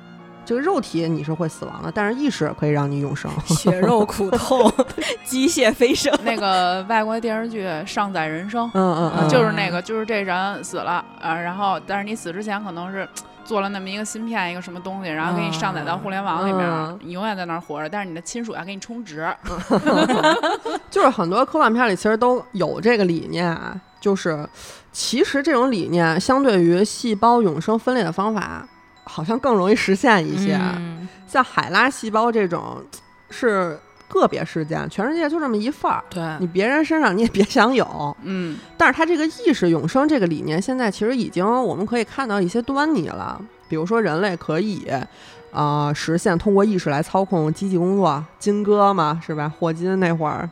这个肉体你是会死亡的，但是意识可以让你永生。血 <laughs> 肉苦痛，<laughs> 机械飞升。那个外国电视剧《上载人生》嗯嗯嗯，就是那个，就是这人死了啊，然后但是你死之前可能是做了那么一个芯片，一个什么东西，然后给你上载到互联网里面，嗯你永远在那儿活着，但是你的亲属要给你充值。<laughs> 就是很多科幻片里其实都有这个理念啊，就是其实这种理念相对于细胞永生分裂的方法，好像更容易实现一些。嗯像海拉细胞这种是个别事件，全世界就这么一份儿，对，你别人身上你也别想有。嗯，但是他这个意识永生这个理念，现在其实已经我们可以看到一些端倪了。比如说，人类可以，呃，实现通过意识来操控机器工作，金哥嘛，是吧？霍金那会儿，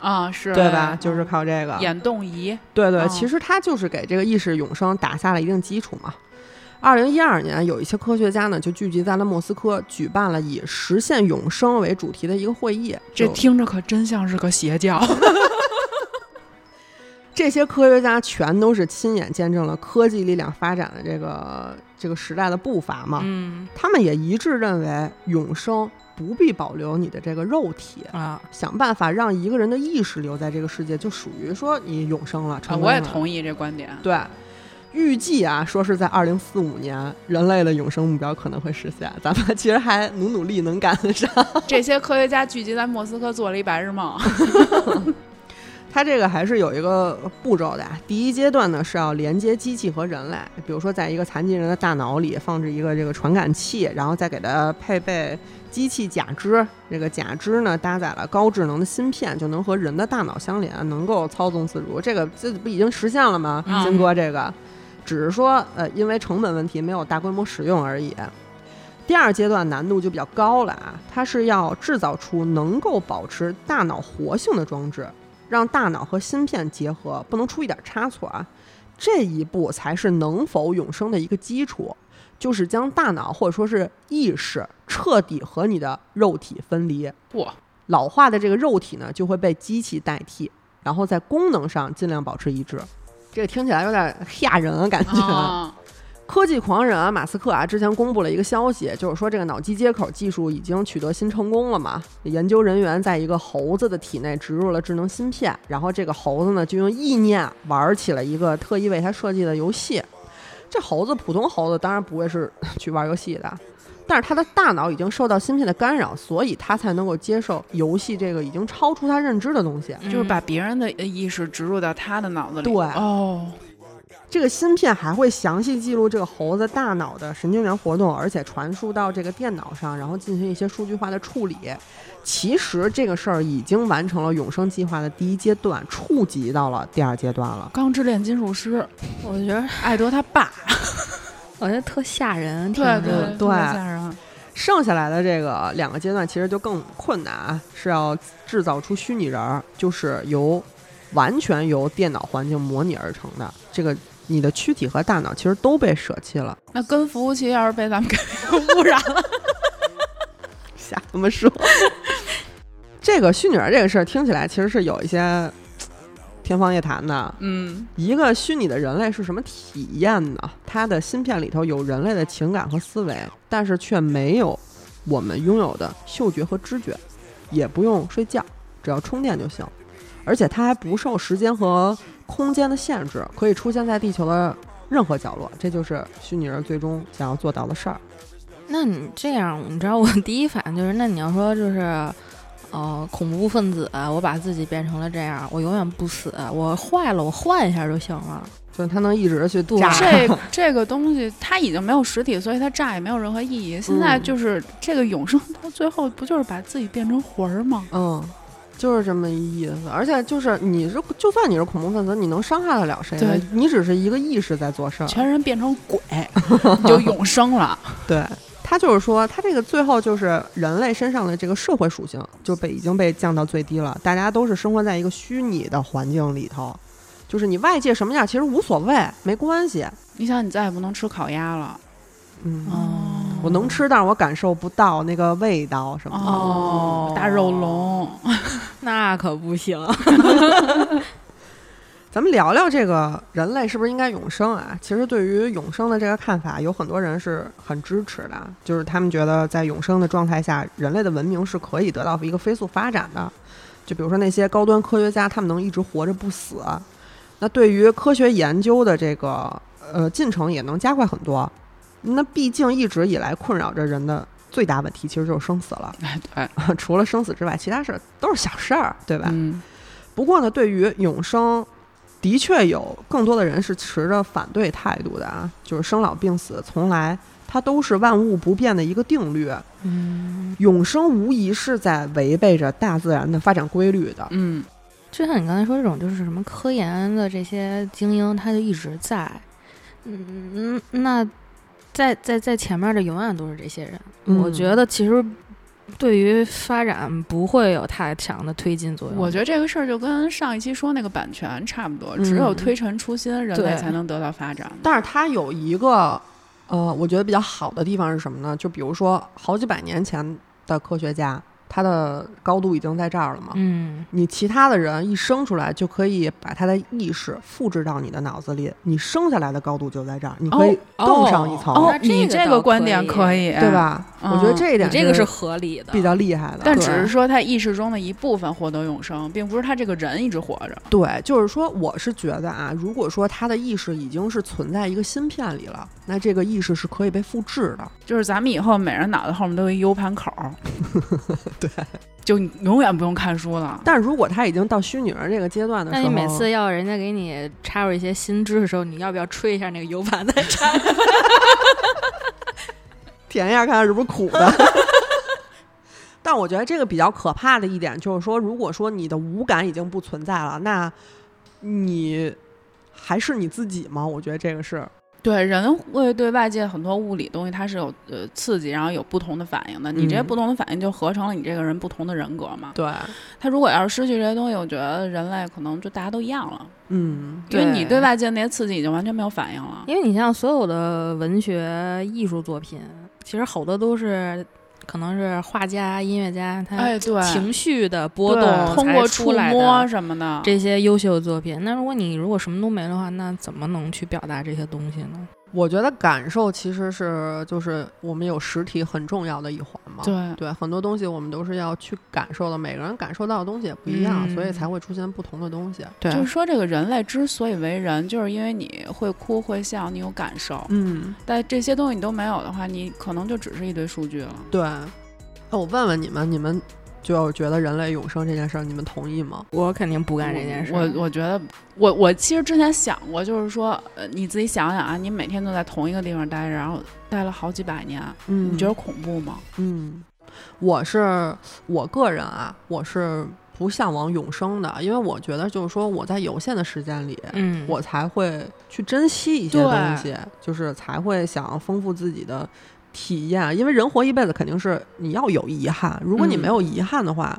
啊是，对吧？就是靠这个。眼动仪。对对，嗯其实它就是给这个意识永生打下了一定基础嘛。二零一二年，有一些科学家呢就聚集在了莫斯科，举办了以实现永生为主题的一个会议。这听着可真像是个邪教。<laughs> 这些科学家全都是亲眼见证了科技力量发展的这个这个时代的步伐嘛。嗯他们也一致认为，永生不必保留你的这个肉体，啊，想办法让一个人的意识留在这个世界，就属于说你永生了。啊我也同意这观点。对，预计啊，说是在二零四五年，人类的永生目标可能会实现。咱们其实还努努力，能赶得上。这些科学家聚集在莫斯科做了一白日梦。<laughs> 它这个还是有一个步骤的啊。第一阶段呢是要连接机器和人类，比如说在一个残疾人的大脑里放置一个这个传感器，然后再给它配备机器假肢。这个假肢呢搭载了高智能的芯片，就能和人的大脑相连，能够操纵自如。这个这不已经实现了吗？嗯金哥这个，只是说呃因为成本问题没有大规模使用而已。第二阶段难度就比较高了啊，它是要制造出能够保持大脑活性的装置，让大脑和芯片结合，不能出一点差错啊。这一步才是能否永生的一个基础，就是将大脑或者说是意识彻底和你的肉体分离。哇，老化的这个肉体呢，就会被机器代替，然后在功能上尽量保持一致。这个听起来有点吓人啊，感觉。啊，科技狂人啊，马斯克啊，之前公布了一个消息，就是说这个脑机接口技术已经取得新成功了嘛。研究人员在一个猴子的体内植入了智能芯片，然后这个猴子呢就用意念玩起了一个特意为它设计的游戏。这猴子，普通猴子当然不会是 <laughs> 去玩游戏的，但是他的大脑已经受到芯片的干扰，所以他才能够接受游戏这个已经超出他认知的东西。就是把别人的意识植入到他的脑子里。对哦，这个芯片还会详细记录这个猴子大脑的神经元活动，而且传输到这个电脑上，然后进行一些数据化的处理。其实这个事儿已经完成了永生计划的第一阶段，触及到了第二阶段了。钢之炼金术师，我觉得艾德他爸，<laughs> 我觉得特吓人，听着对对对吓人。剩下来的这个两个阶段其实就更困难啊，是要制造出虚拟人儿，就是由完全由电脑环境模拟而成的。这个你的躯体和大脑其实都被舍弃了。那跟服务器要是被咱们给 <laughs> 污染了，<laughs> 瞎这么说。这个虚拟人这个事儿听起来其实是有一些天方夜谭的。嗯，一个虚拟的人类是什么体验呢？它的芯片里头有人类的情感和思维，但是却没有我们拥有的嗅觉和知觉，也不用睡觉，只要充电就行。而且它还不受时间和空间的限制，可以出现在地球的任何角落。这就是虚拟人最终想要做到的事儿。那你这样，你知道我第一反应就是，那你要说就是，呃，恐怖分子，我把自己变成了这样，我永远不死，我坏了，我换一下就行了。就是他能一直去度炸。<laughs> 这这个东西它已经没有实体，所以它炸也没有任何意义。现在就是这个永生到最后不就是把自己变成魂儿吗？嗯，就是这么一意思。而且就是你是，就算你是恐怖分子，你能伤害得了谁呢对？你只是一个意识在做事儿。全人变成鬼，<laughs> 你就永生了。<laughs> 对，他就是说，他这个最后就是人类身上的这个社会属性就被已经被降到最低了，大家都是生活在一个虚拟的环境里头，就是你外界什么样其实无所谓，没关系。你想，你再也不能吃烤鸭了。嗯，哦我能吃，但是我感受不到那个味道什么的。哦，大肉龙，<laughs> 那可不行。<laughs> 咱们聊聊这个人类是不是应该永生啊？其实对于永生的这个看法，有很多人是很支持的，就是他们觉得在永生的状态下，人类的文明是可以得到一个飞速发展的。就比如说那些高端科学家，他们能一直活着不死，那对于科学研究的这个呃进程也能加快很多。那毕竟一直以来困扰着人的最大问题，其实就是生死了。哎，对，<laughs> 除了生死之外，其他事儿都是小事儿，对吧？嗯，不过呢，对于永生，的确有更多的人是持着反对态度的啊。就是生老病死，从来它都是万物不变的一个定律。嗯，永生无疑是在违背着大自然的发展规律的。嗯，就像你刚才说这种，就是什么科研的这些精英，他就一直在。嗯，那在在在前面的永远都是这些人。嗯我觉得其实对于发展不会有太强的推进作用。我觉得这个事儿就跟上一期说那个版权差不多，嗯只有推陈出新，人类才能得到发展。但是它有一个呃，我觉得比较好的地方是什么呢？就比如说好几百年前的科学家，他的高度已经在这儿了嘛。嗯，你其他的人一生出来就可以把他的意识复制到你的脑子里，你生下来的高度就在这儿，你可以更上一层，哦那，这你这个观点可以，对？吧？嗯我觉得这一点这个是合理的。比较厉害的，对但只是说他意识中的一部分获得永生，并不是他这个人一直活着。对，就是说，我是觉得啊，如果说他的意识已经是存在一个芯片里了，那这个意识是可以被复制的。就是咱们以后每人脑袋后面都有一 U 盘口，<laughs> 对，<laughs> 就你永远不用看书了。但如果他已经到虚拟人这个阶段的时候，那你每次要人家给你插入一些新知识的时候，你要不要吹一下那个 U 盘再插？<laughs> 舔一下看看是不是苦的。但我觉得这个比较可怕的一点就是说，如果说你的五感已经不存在了，那你还是你自己吗？我觉得这个是，对，人会对外界很多物理东西，它是有呃刺激，然后有不同的反应的。你这些嗯不同的反应就合成了你这个人不同的人格嘛。对，他如果要是失去这些东西，我觉得人类可能就大家都一样了，嗯，因为你对对外界那些刺激已经完全没有反应了。因为你像所有的文学艺术作品，其实好多都是可能是画家、音乐家他情绪的波对动才通过触摸什么的，这些优秀作品。那如果你如果什么都没的话，那怎么能去表达这些东西呢？我觉得感受其实是就是我们有实体很重要的一环嘛。对对，很多东西我们都是要去感受的，每个人感受到的东西也不一样，嗯所以才会出现不同的东西。对就是说，这个人类之所以为人，就是因为你会哭会笑，你有感受。嗯，但这些东西你都没有的话，你可能就只是一堆数据了。对。那我问问你们，你们就觉得人类永生这件事儿，你们同意吗？我肯定不干这件事。我我觉得，我我其实之前想过，就是说，呃，你自己想想啊，你每天都在同一个地方待着，然后待了好几百年，嗯你觉得恐怖吗？嗯，我是我个人啊，我是不向往永生的，因为我觉得就是说我在有限的时间里，嗯，我才会去珍惜一些东西，就是才会想丰富自己的体验。因为人活一辈子，肯定是你要有遗憾，如果你嗯没有遗憾的话，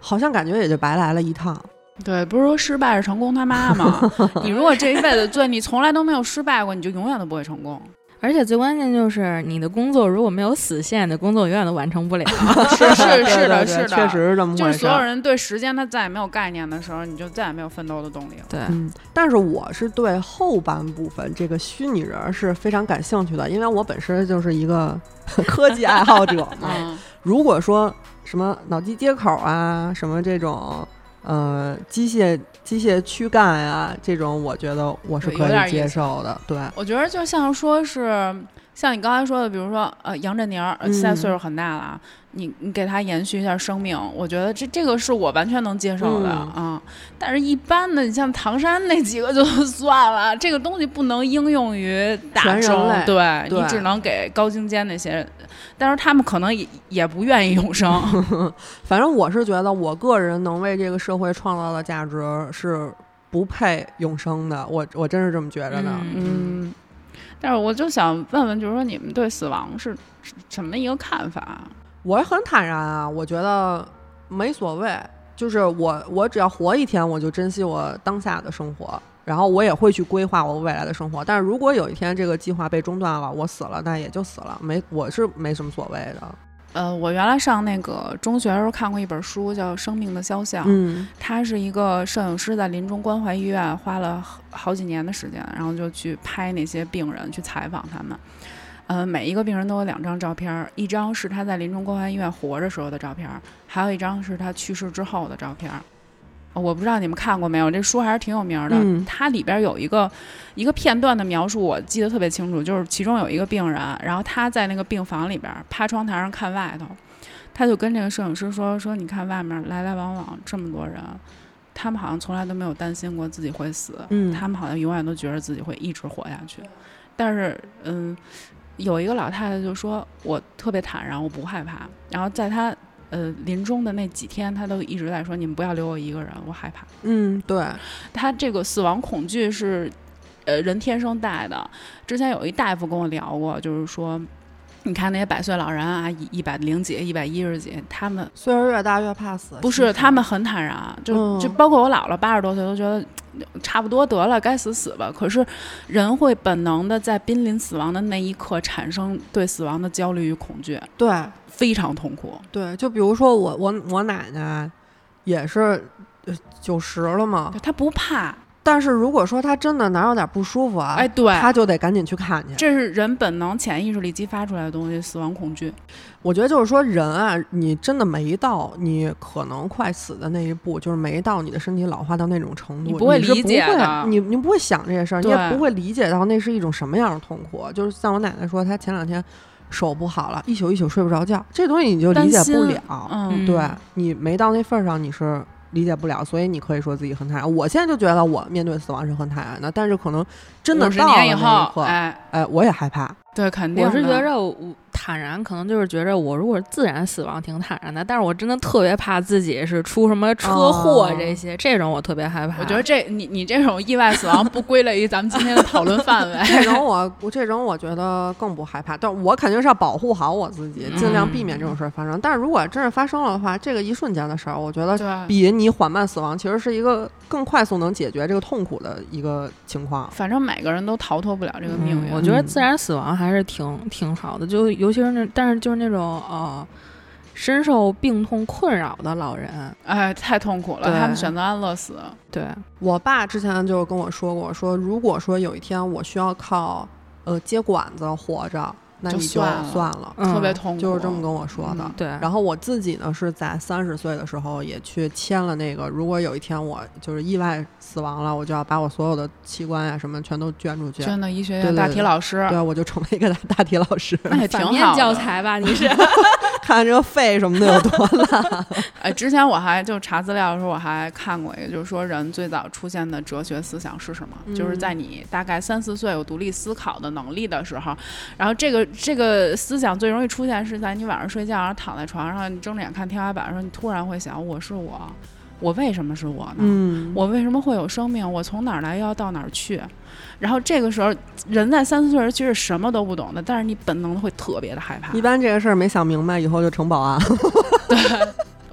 好像感觉也就白来了一趟。对，不是说失败是成功他妈吗？你如果这一辈子对你从来都没有失败过，你就永远都不会成功。而且最关键就是你的工作如果没有死线，你的工作永远都完成不了。<laughs> 是是对是的，是的，确实是这么就回事儿。是所有人对时间他再也没有概念的时候，你就再也没有奋斗的动力了。对，嗯，但是我是对后半部分这个虚拟人儿是非常感兴趣的，因为我本身就是一个 <laughs> 科技爱好者嘛。嗯，<laughs> 如果说什么脑机接口啊，什么这种呃，机械机械躯干啊，这种我觉得我是可以接受的。对，我觉得就像说是像你刚才说的，比如说呃杨振宁现在嗯岁数很大了啊，你你给他延续一下生命，我觉得这这个是我完全能接受的啊、嗯但是，一般的你像唐山那几个就 <laughs> 算了，这个东西不能应用于大众，对对你只能给高精尖那些人，但是他们可能也也不愿意永生。<laughs> 反正我是觉得我个人能为这个社会创造的价值是不配永生的，我我真是这么觉着的。嗯嗯，但是我就想问问，就是说你们对死亡是什么一个看法？我很坦然啊，我觉得没所谓，就是我我只要活一天，我就珍惜我当下的生活，然后我也会去规划我未来的生活。但是如果有一天这个计划被中断了，我死了，那也就死了，没我是没什么所谓的。呃，我原来上那个中学的时候看过一本书，叫《生命的肖像》。嗯他是一个摄影师，在临终关怀医院花了好好几年的时间，然后就去拍那些病人，去采访他们。呃，每一个病人都有两张照片儿，一张是他在临终关怀医院活着时候的照片儿，还有一张是他去世之后的照片我不知道你们看过没有，这书还是挺有名儿的。嗯它里边有一个一个片段的描述，我记得特别清楚，就是其中有一个病人，然后他在那个病房里边儿趴窗台上看外头，他就跟这个摄影师说说，你看外面来来往往这么多人，他们好像从来都没有担心过自己会死，嗯他们好像永远都觉得自己会一直活下去。但是，嗯，有一个老太太就说，我特别坦然，我不害怕。然后在她呃临终的那几天，他都一直在说，你们不要留我一个人，我害怕。嗯，对，他这个死亡恐惧是呃人天生带的。之前有一大夫跟我聊过，就是说。你看那些百岁老人啊，一一百零几、一百一十几，他们岁数越大越怕死。不是，他们很坦然，就嗯就包括我姥姥八十多岁都觉得差不多得了，该死死吧。可是人会本能的在濒临死亡的那一刻产生对死亡的焦虑与恐惧，对非常痛苦。对，就比如说我我我奶奶也是呃九十了嘛，她不怕，但是如果说他真的哪有点不舒服啊，哎，对，他就得赶紧去看去。这是人本能潜意识里激发出来的东西，死亡恐惧。我觉得就是说，人啊，你真的没到你可能快死的那一步，就是没到你的身体老化到那种程度，你不会是理解不会的你你不会想这些事儿，你也不会理解到那是一种什么样的痛苦。就是像我奶奶说，她前两天手不好了，一宿一宿睡不着觉，这东西你就理解不了。嗯，对你没到那份儿上，你是理解不了，所以你可以说自己很坦然。我现在就觉得我面对死亡是很坦然的，但是可能真的到了那一刻，哎，哎，我也害怕。对，肯定我是觉着我坦然，可能就是觉着我如果是自然死亡挺坦然的，但是我真的特别怕自己是出什么车祸哦这些，这种我特别害怕。我觉得这你你这种意外死亡不归类于咱们今天的讨论范围。<laughs> 这种我我这种我觉得更不害怕，但我肯定是要保护好我自己，尽量避免这种事儿发生。但是如果真是发生了的话，这个一瞬间的事儿，我觉得，比你缓慢死亡其实是一个更快速能解决这个痛苦的一个情况。反正每个人都逃脱不了这个命运。我觉得自然死亡还是挺挺好的，就尤其是那，但是就是那种呃，深受病痛困扰的老人，哎，太痛苦了，他们选择安乐死。对，我爸之前就跟我说过，说如果说有一天我需要靠呃接管子活着，那你就算了算了，嗯特别痛苦，就是这么跟我说的。嗯对，然后我自己呢是在三十岁的时候也去签了那个，如果有一天我就是意外死亡了，我就要把我所有的器官呀、什么全都捐出去。捐到医学院大体老师，对，我就成为一个大大体老师，那也挺好的教。材吧？你是 <laughs> 看这个肺什么的有多烂。<laughs> 哎，之前我还就查资料的时候，我还看过一个，就是说人最早出现的哲学思想是什么？就是嗯在你大概三四岁有独立思考的能力的时候，然后这个这个思想最容易出现是在你晚上睡觉，然后躺在床上，你睁着眼看天花板的时候，你突然会想：我是我，我为什么是我呢？嗯，我为什么会有生命？我从哪儿来，要到哪儿去？然后这个时候，人在三四岁时其实什么都不懂的，但是你本能的会特别的害怕一。般这个事儿没想明白，以后就成保安。<laughs> 对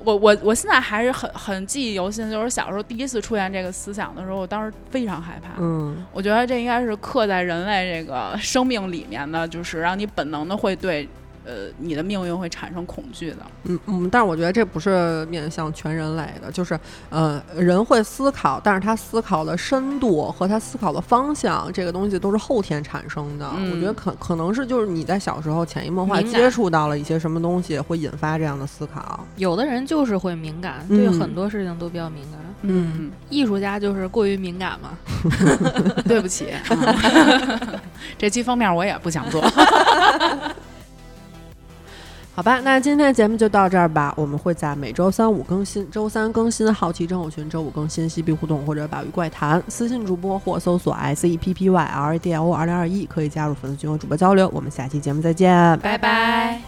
我我我现在还是很很记忆犹新，就是小时候第一次出现这个思想的时候，我当时非常害怕。嗯，我觉得这应该是刻在人类这个生命里面的，就是让你本能的会对呃，你的命运会产生恐惧的。嗯嗯，但是我觉得这不是面向全人类的，就是呃，人会思考，但是他思考的深度和他思考的方向，这个东西都是后天产生的。嗯我觉得可可能是就是你在小时候潜移默化接触到了一些什么东西，会引发这样的思考。有的人就是会敏感，嗯对很多事情都比较敏感。嗯，艺术家就是过于敏感嘛。<laughs> 对不起，<laughs> 这期封面我也不想做。<laughs> 好吧，那今天的节目就到这儿吧。我们会在每周三五更新，周三更新好奇症候群，周五更新嬉皮互动或者宝玉怪谈。私信主播或搜索 S E P P Y L A D L O 二零二一，可以加入粉丝群和主播交流。我们下期节目再见，拜拜。